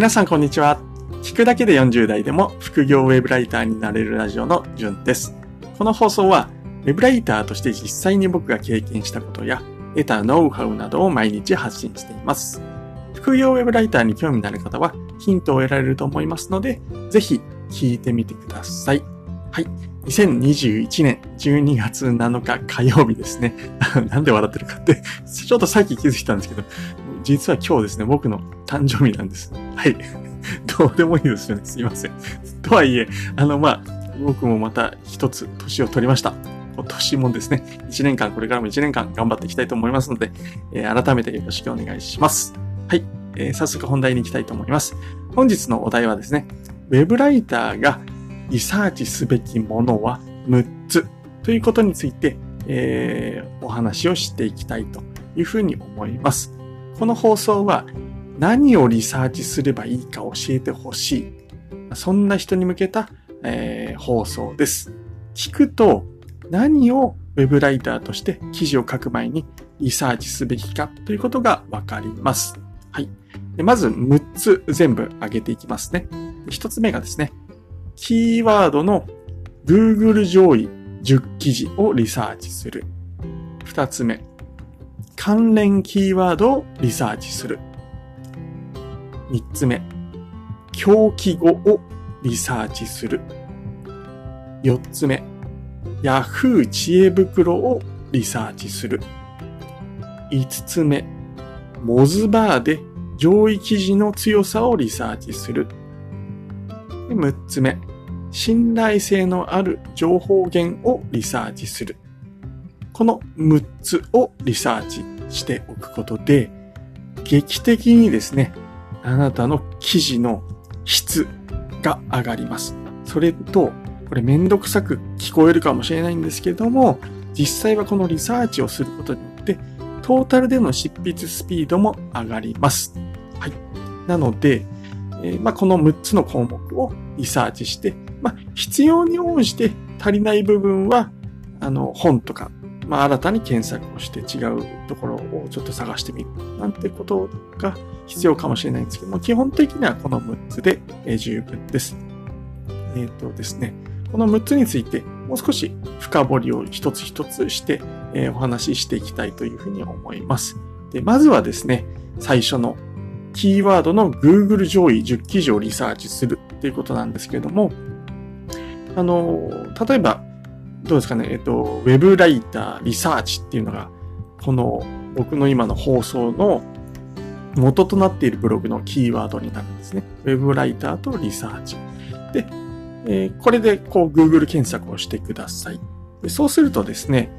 皆さんこんにちは。聞くだけで40代でも副業ウェブライターになれるラジオのじゅんです。この放送はウェブライターとして実際に僕が経験したことや得たノウハウなどを毎日発信しています。副業ウェブライターに興味のある方はヒントを得られると思いますので、ぜひ聞いてみてください。はい。2021年12月7日火曜日ですね。なんで笑ってるかってちょっとさっき気づいたんですけど、実は今日ですね、僕の誕生日なんです。はい。どうでもいいですよね。すいません。とはいえ、あの、まあ、僕もまた一つ年を取りました。今年もですね、1年間、これからも1年間頑張っていきたいと思いますので、えー、改めてよろしくお願いします。はい。えー、早速本題に行きたいと思います。本日のお題はですね、ウェブライターがリサーチすべきものは6つということについて、えー、お話をしていきたいというふうに思います。この放送は何をリサーチすればいいか教えてほしい。そんな人に向けた、えー、放送です。聞くと何をウェブライターとして記事を書く前にリサーチすべきかということがわかります。はい。でまず6つ全部挙げていきますね。1つ目がですね、キーワードの Google 上位10記事をリサーチする。2つ目、関連キーワードをリサーチする。三つ目、狂気語をリサーチする。四つ目、Yahoo 知恵袋をリサーチする。五つ目、モズバーで上位記事の強さをリサーチする。六つ目、信頼性のある情報源をリサーチする。この6つをリサーチしておくことで、劇的にですね、あなたの記事の質が上がります。それと、これめんどくさく聞こえるかもしれないんですけども、実際はこのリサーチをすることによって、トータルでの執筆スピードも上がります。はい。なので、えー、まあ、この6つの項目をリサーチして、まあ、必要に応じて足りない部分は、あの、本とかまあ、新たに検索をして違うところをちょっと探してみるなんてことが必要かもしれないんですけども、基本的にはこの6つで十分です。えっ、ー、とですね、この6つについてもう少し深掘りを一つ一つして、え、お話ししていきたいというふうに思います。で、まずはですね、最初のキーワードの Google 上位10記事をリサーチするっていうことなんですけれども、あの、例えばどうですかね、えっと、ウェブライター、リサーチっていうのが、この僕の今の放送の元となっているブログのキーワードになるんですね。ウェブライターとリサーチ。で、えー、これでこう Google 検索をしてください。でそうするとですね、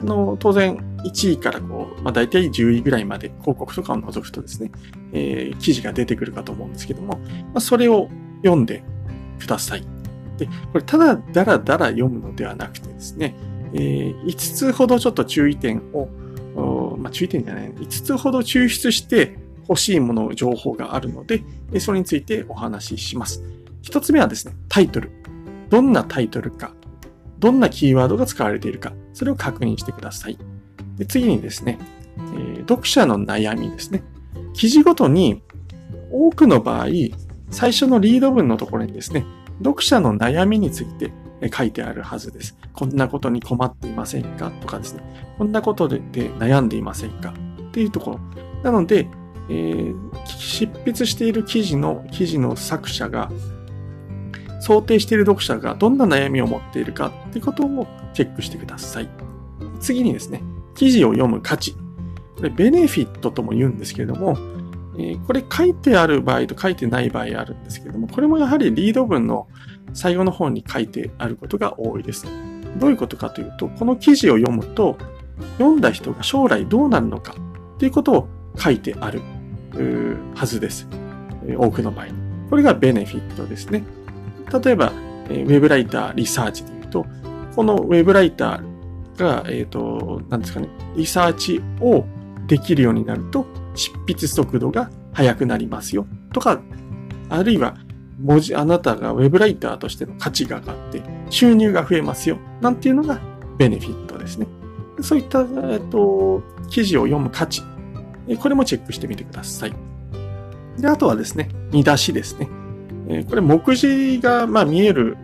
あの、当然1位からこう、まあ大体10位ぐらいまで広告とかを除くとですね、えー、記事が出てくるかと思うんですけども、まあ、それを読んでください。で、これただだらだら読むのではなくてですね、えー、5つほどちょっと注意点を、まあ、注意点じゃない、5つほど抽出して欲しいもの、情報があるので、それについてお話しします。1つ目はですね、タイトル。どんなタイトルか、どんなキーワードが使われているか、それを確認してください。で次にですね、えー、読者の悩みですね。記事ごとに多くの場合、最初のリード文のところにですね、読者の悩みについて書いてあるはずです。こんなことに困っていませんか？とかですね。こんなことで悩んでいませんか？っていうところ。なので、えー、執筆している記事の、記事の作者が、想定している読者がどんな悩みを持っているかっていうことをチェックしてください。次にですね、記事を読む価値。これ、ベネフィットとも言うんですけれども、えこれ書いてある場合と書いてない場合あるんですけども、これもやはりリード文の最後の方に書いてあることが多いです。どういうことかというと、この記事を読むと、読んだ人が将来どうなるのかということを書いてあるはずです。多くの場合。これがベネフィットですね。例えば、ウェブライターリサーチで言うと、このウェブライターが、えっ、ー、と、何ですかね、リサーチをできるようになると、執筆速度が速くなりますよとか、あるいは文字、あなたがウェブライターとしての価値が上がって収入が増えますよなんていうのがベネフィットですね。そういった、えっと、記事を読む価値、これもチェックしてみてください。で、あとはですね、見出しですね。え、これ、目次が、まあ、見える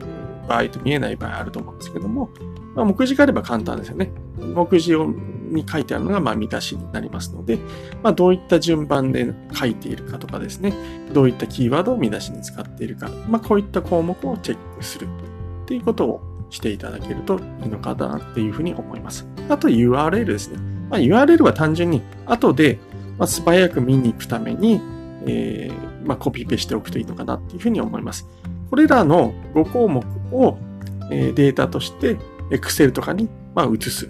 場合と見えない場合あると思うんですけども、まあ、目次があれば簡単ですよね。目次をに書いてあるのが、まあ、見出しになりますので、まあ、どういった順番で書いているかとかですね、どういったキーワードを見出しに使っているか、まあ、こういった項目をチェックするっていうことをしていただけるといいのかなっていうふうに思います。あと URL ですね。まあ、URL は単純に後で、まあ、素早く見に行くために、えー、まあ、コピペしておくといいのかなっていうふうに思います。これらの5項目を、え、データとして Excel とかに、まあ、移す。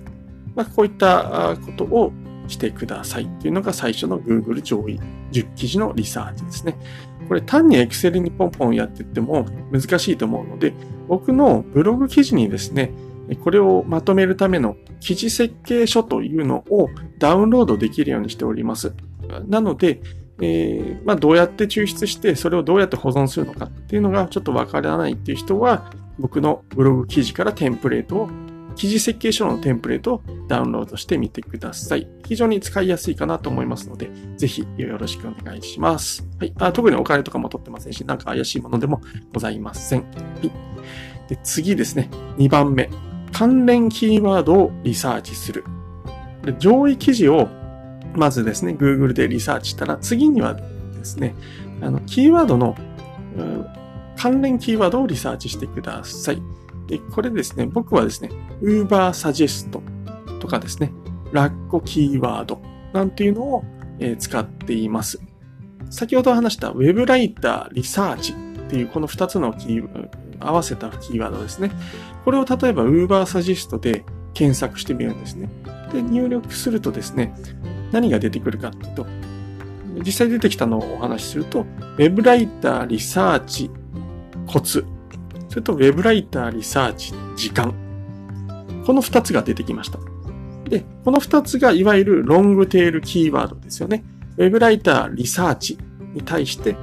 まあ、こういったことをしてくださいっていうのが最初の Google 上位10記事のリサーチですね。これ単に Excel にポンポンやってっても難しいと思うので、僕のブログ記事にですね、これをまとめるための記事設計書というのをダウンロードできるようにしております。なので、えー、まあ、どうやって抽出して、それをどうやって保存するのかっていうのがちょっとわからないっていう人は、僕のブログ記事からテンプレートを、記事設計書のテンプレートをダウンロードしてみてください。非常に使いやすいかなと思いますので、ぜひよろしくお願いします。はい。あ特にお金とかも取ってませんし、なんか怪しいものでもございません。はい。で、次ですね。2番目。関連キーワードをリサーチする。で上位記事をまずですね、Google でリサーチしたら、次にはですね、あの、キーワードの、関連キーワードをリサーチしてください。で、これですね、僕はですね、Uber Suggest とかですね、ラッコキーワードなんていうのを、え使っています。先ほど話した Web ライターリサーチっていうこの2つのキー、合わせたキーワードですね。これを例えば Uber Suggest で検索してみるんですね。で、入力するとですね、何が出てくるかっていうと、実際出てきたのをお話しすると、Web ライターリサーチコツ、それと Web ライターリサーチ時間。この2つが出てきました。で、この2つがいわゆるロングテールキーワードですよね。Web ライターリサーチに対して、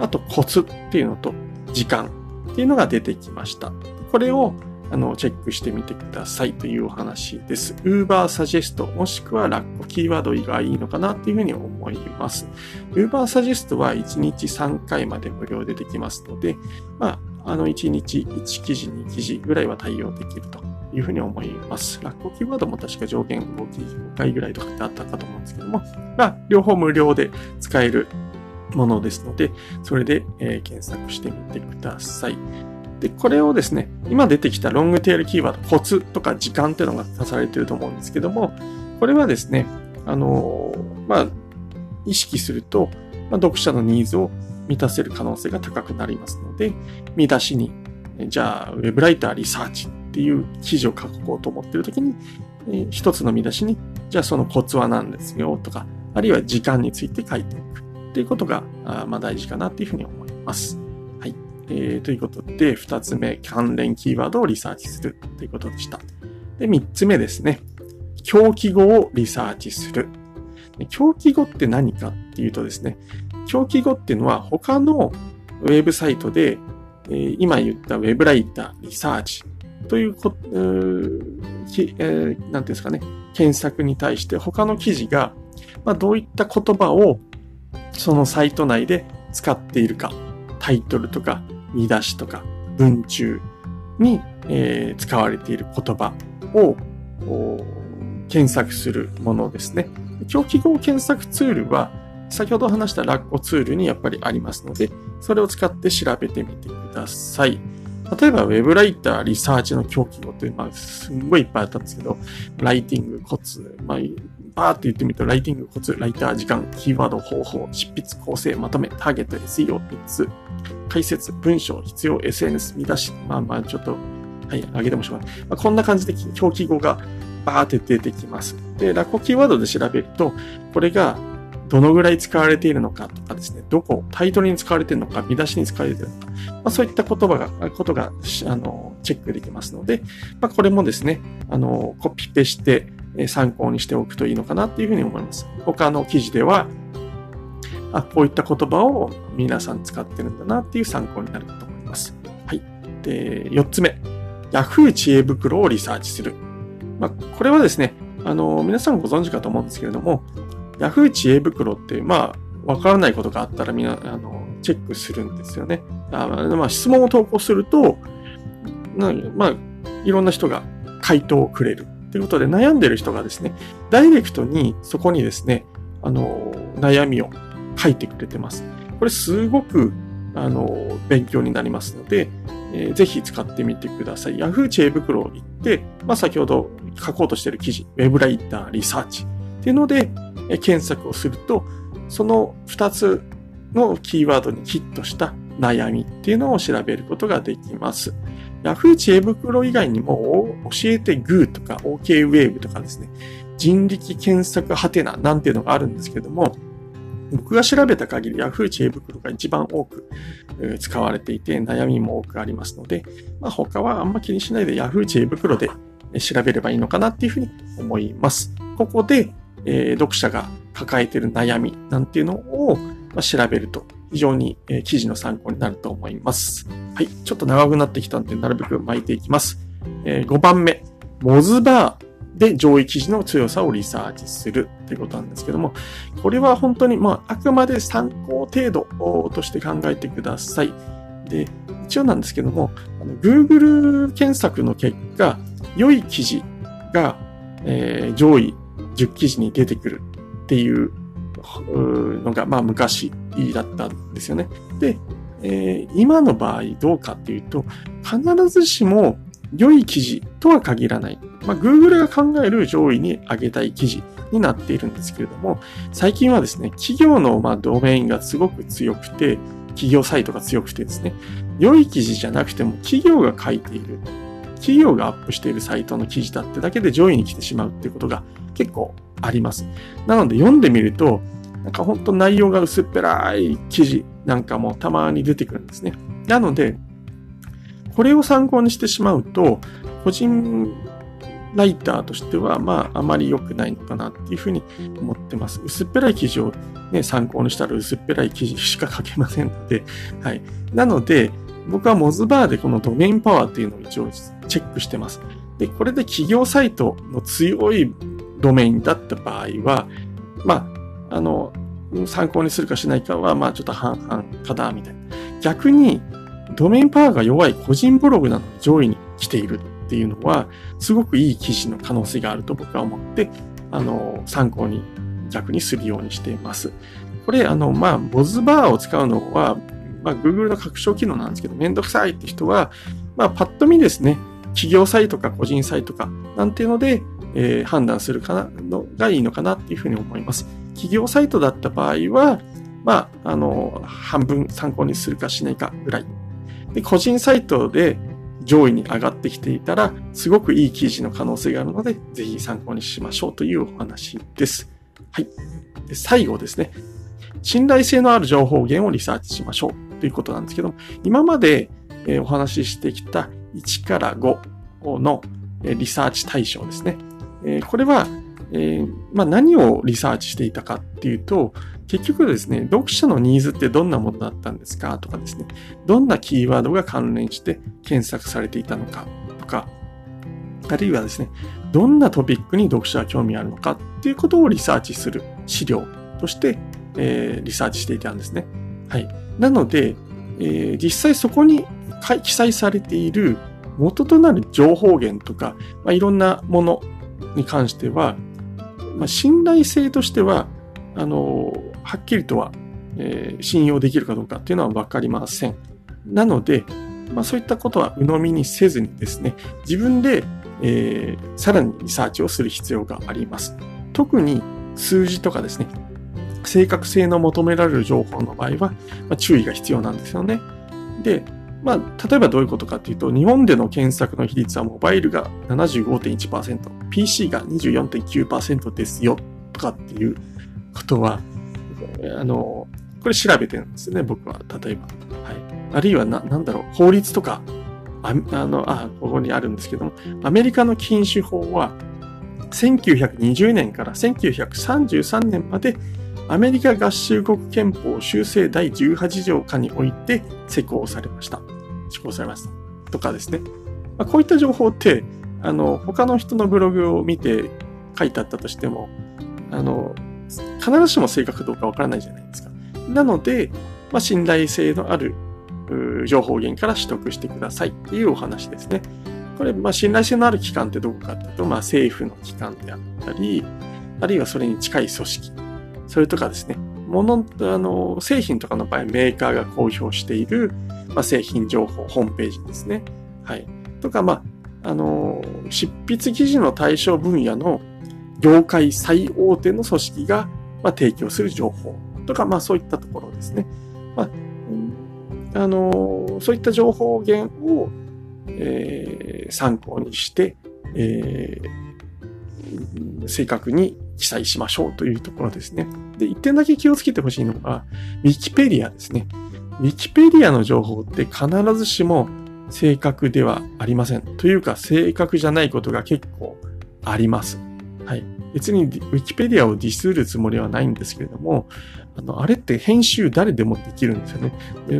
あとコツっていうのと時間っていうのが出てきました。これをあの、チェックしてみてくださいというお話です。Uber Suggest もしくはラッコキーワードがいいのかなっていうふうに思います。Uber Suggest は1日3回まで無料でできますので、まあ、の1日1記事2記事ぐらいは対応できるというふうに思います。ラッコキーワードも確か上限5記事5回ぐらいとかってあったかと思うんですけども、まあ、両方無料で使えるものですので、それで、えー、検索してみてください。で、これをですね、今出てきたロングテールキーワード、コツとか時間っていうのが足されてると思うんですけども、これはですね、あのまあ、意識すると、まあ、読者のニーズを満たせる可能性が高くなりますので、見出しに、じゃあ、ウェブライターリサーチっていう記事を書こうと思っているときに、一つの見出しに、じゃあそのコツは何ですよとか、あるいは時間について書いていくっていうことが、まあ大事かなっていうふうに思います。えー、ということで、二つ目、関連キーワードをリサーチするということでした。で、三つ目ですね。狂気語をリサーチする。狂気語って何かっていうとですね、狂気語っていうのは他のウェブサイトで、えー、今言ったウェブライター、リサーチというこ、えー、えー、なんていうんですかね、検索に対して他の記事が、まあ、どういった言葉をそのサイト内で使っているか、タイトルとか見出しとか文中に、えー、使われている言葉を検索するものですね。狂気語検索ツールは先ほど話したラッコツールにやっぱりありますので、それを使って調べてみてください。例えば、ウェブライター、リサーチの狂気語というのは、すんごいいっぱいあったんですけど、ライティング、コツ、まあ、バーって言ってみると、ライティング、コツ、ライター、時間、キーワード、方法、執筆、構成、まとめ、ターゲット、SEO、3つ、解説、文章、必要、SNS、見出し、まあまあ、ちょっと、はい、上げてもしょうがない。まあ、こんな感じで表記語がバーって出てきます。で、ラッコキーワードで調べると、これがどのぐらい使われているのかとかですね、どこ、タイトルに使われているのか、見出しに使われているのか、まあ、そういった言葉が、ことが、あの、チェックできますので、まあ、これもですね、あの、コピペして参考にしておくといいのかなっていうふうに思います。他の記事では、あ、こういった言葉を皆さん使ってるんだなっていう参考になると思います。はい。で、4つ目。Yahoo 知恵袋をリサーチする。まあ、これはですね、あの、皆さんご存知かと思うんですけれども、Yahoo 知恵袋って、まあ、わからないことがあったらみんな、あの、チェックするんですよね。あまあ、質問を投稿すると、なまあ、いろんな人が回答をくれる。ということで、悩んでる人がですね、ダイレクトにそこにですね、あの、悩みを書いてくれてます。これすごく、あの、勉強になりますので、えー、ぜひ使ってみてください。Yahoo 知恵袋行って、まあ、先ほど書こうとしている記事、ウェブライターリサーチっていうので、検索をすると、その2つのキーワードにヒットした悩みっていうのを調べることができます。Yahoo 知恵袋以外にも、教えてグーとか OK ウェーブとかですね、人力検索ハテナなんていうのがあるんですけども、僕が調べた限り Yahoo 知恵袋が一番多く使われていて悩みも多くありますので、まあ、他はあんま気にしないで Yahoo 知恵袋で調べればいいのかなっていうふうに思います。ここで、えー、読者が抱えている悩みなんていうのをま調べると非常にえ記事の参考になると思います。はい。ちょっと長くなってきたんで、なるべく巻いていきます。えー、5番目。モズバーで上位記事の強さをリサーチするということなんですけども、これは本当に、まあ、あくまで参考程度として考えてください。で、一応なんですけども、Google 検索の結果、良い記事が、えー、上位10記事に出てくるっていうのが、まあ昔だったんですよね。で、えー、今の場合どうかっていうと、必ずしも良い記事とは限らない。まあ、Google が考える上位に上げたい記事になっているんですけれども、最近はですね、企業のまドメインがすごく強くて、企業サイトが強くてですね、良い記事じゃなくても企業が書いている、企業がアップしているサイトの記事だってだけで上位に来てしまうっていうことが結構あります。なので読んでみると、なんか本当内容が薄っぺらい記事なんかもたまに出てくるんですね。なので、これを参考にしてしまうと、個人ライターとしては、まあ、あまり良くないのかなっていうふうに思ってます。薄っぺらい記事をね、参考にしたら薄っぺらい記事しか書けませんので、はい。なので、僕はモズバーでこのドメインパワーっていうのを一応チェックしてます。で、これで企業サイトの強いドメインだった場合は、まあ、あの、参考にするかしないかは、まあちょっと半々かな、みたいな。逆に、ドメインパワーが弱い個人ブログなの上位に来ているっていうのは、すごくいい記事の可能性があると僕は思って、あの、参考に逆にするようにしています。これ、あの、まあ、ボズバーを使うのは、まあ、Google の拡張機能なんですけど、めんどくさいって人は、まあ、パッと見ですね、企業サイトか個人サイトか、なんていうので、えー、判断するかな、のがいいのかなっていうふうに思います。企業サイトだった場合は、まあ、あの、半分参考にするかしないかぐらいで、個人サイトで上位に上がってきていたら、すごくいい記事の可能性があるので、ぜひ参考にしましょうというお話です。はい。で最後ですね。信頼性のある情報源をリサーチしましょうということなんですけども、今までお話ししてきた1から5のリサーチ対象ですね。えこれは、えまあ、何をリサーチしていたかっていうと、結局ですね、読者のニーズってどんなものだったんですか？とかですね、どんなキーワードが関連して検索されていたのか？とか、あるいはですね、どんなトピックに読者が興味あるのか？っていうことをリサーチする資料として、えー、リサーチしていたんですね。はい。なので、えー、実際そこに記載されている元となる情報源とか、まあ、いろんなものに関しては、まあ、信頼性としては、あのはっきりとは、えー、信用できるかどうかっていうのはわかりません。なので、まあ、そういったことは鵜呑みにせずにですね、自分で、えー、さらにリサーチをする必要があります。特に数字とかですね、正確性の求められる情報の場合は、まあ、注意が必要なんですよね。で、まあ、例えばどういうことかというと、日本での検索の比率はモバイルが75.1%、PC が24.9%ですよ、とかっていうことは、あの、これ調べてるんですよね、僕は。例えば。はい。あるいはな、なんだろう、法律とか、ああの、あ、ここにあるんですけども、アメリカの禁酒法は、1920年から1933年までアメリカ合衆国憲法修正第18条下において施行されました。施行されました。とかですね。まあ、こういった情報って、あの、他の人のブログを見て書いてあったとしても、あの、必ずしも正確どうかわからないじゃないですか。なので、まあ、信頼性のある情報源から取得してくださいっていうお話ですね。これ、まあ、信頼性のある機関ってどこかっていうと、まあ、政府の機関であったり、あるいはそれに近い組織、それとかですね、もの、あの、製品とかの場合、メーカーが公表している、まあ、製品情報、ホームページですね。はい。とか、まあ、あの、執筆記事の対象分野の業界最大手の組織が、まあ、提供する情報とか、まあ、そういったところですね。まあ、あの、そういった情報源を、えー、参考にして、えー、正確に記載しましょうというところですね。で、一点だけ気をつけてほしいのが、ウィキペディアですね。ウィキペディアの情報って必ずしも正確ではありません。というか、正確じゃないことが結構あります。はい。別にウィキペディアをディスるつもりはないんですけれども、あの、あれって編集誰でもできるんですよね。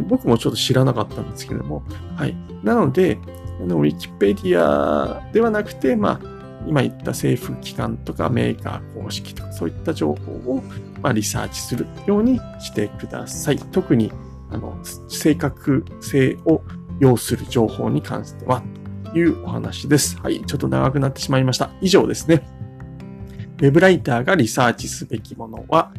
僕もちょっと知らなかったんですけれども、はい。なので、あのウィキペディアではなくて、まあ、今言った政府機関とかメーカー公式とかそういった情報を、ま、リサーチするようにしてください。特にあの正確性を要する情報に関してはというお話です。はい。ちょっと長くなってしまいました。以上ですね。ウェブライターがリサーチすべきものは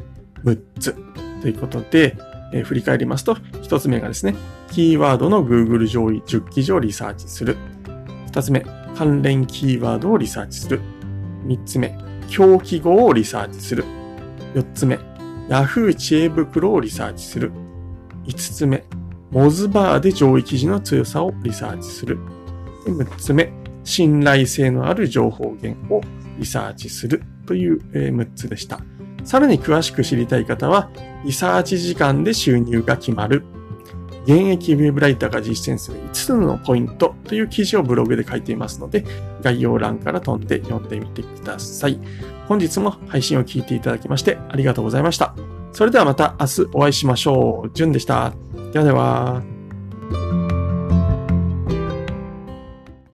6つということで、えー、振り返りますと、1つ目がですね、キーワードの Google 上位10記事をリサーチする。2つ目、関連キーワードをリサーチする。3つ目、表記語をリサーチする。4つ目、Yahoo 知恵袋をリサーチする。5つ目、モズバーで上位記事の強さをリサーチする。6つ目、信頼性のある情報源をリサーチするという6つでした。さらに詳しく知りたい方は、リサーチ時間で収入が決まる現役ウェブライターが実践する5つのポイントという記事をブログで書いていますので、概要欄から飛んで読んでみてください。本日も配信を聞いていただきましてありがとうございました。それではまた明日お会いしましょう。じゅんでした。ではでは。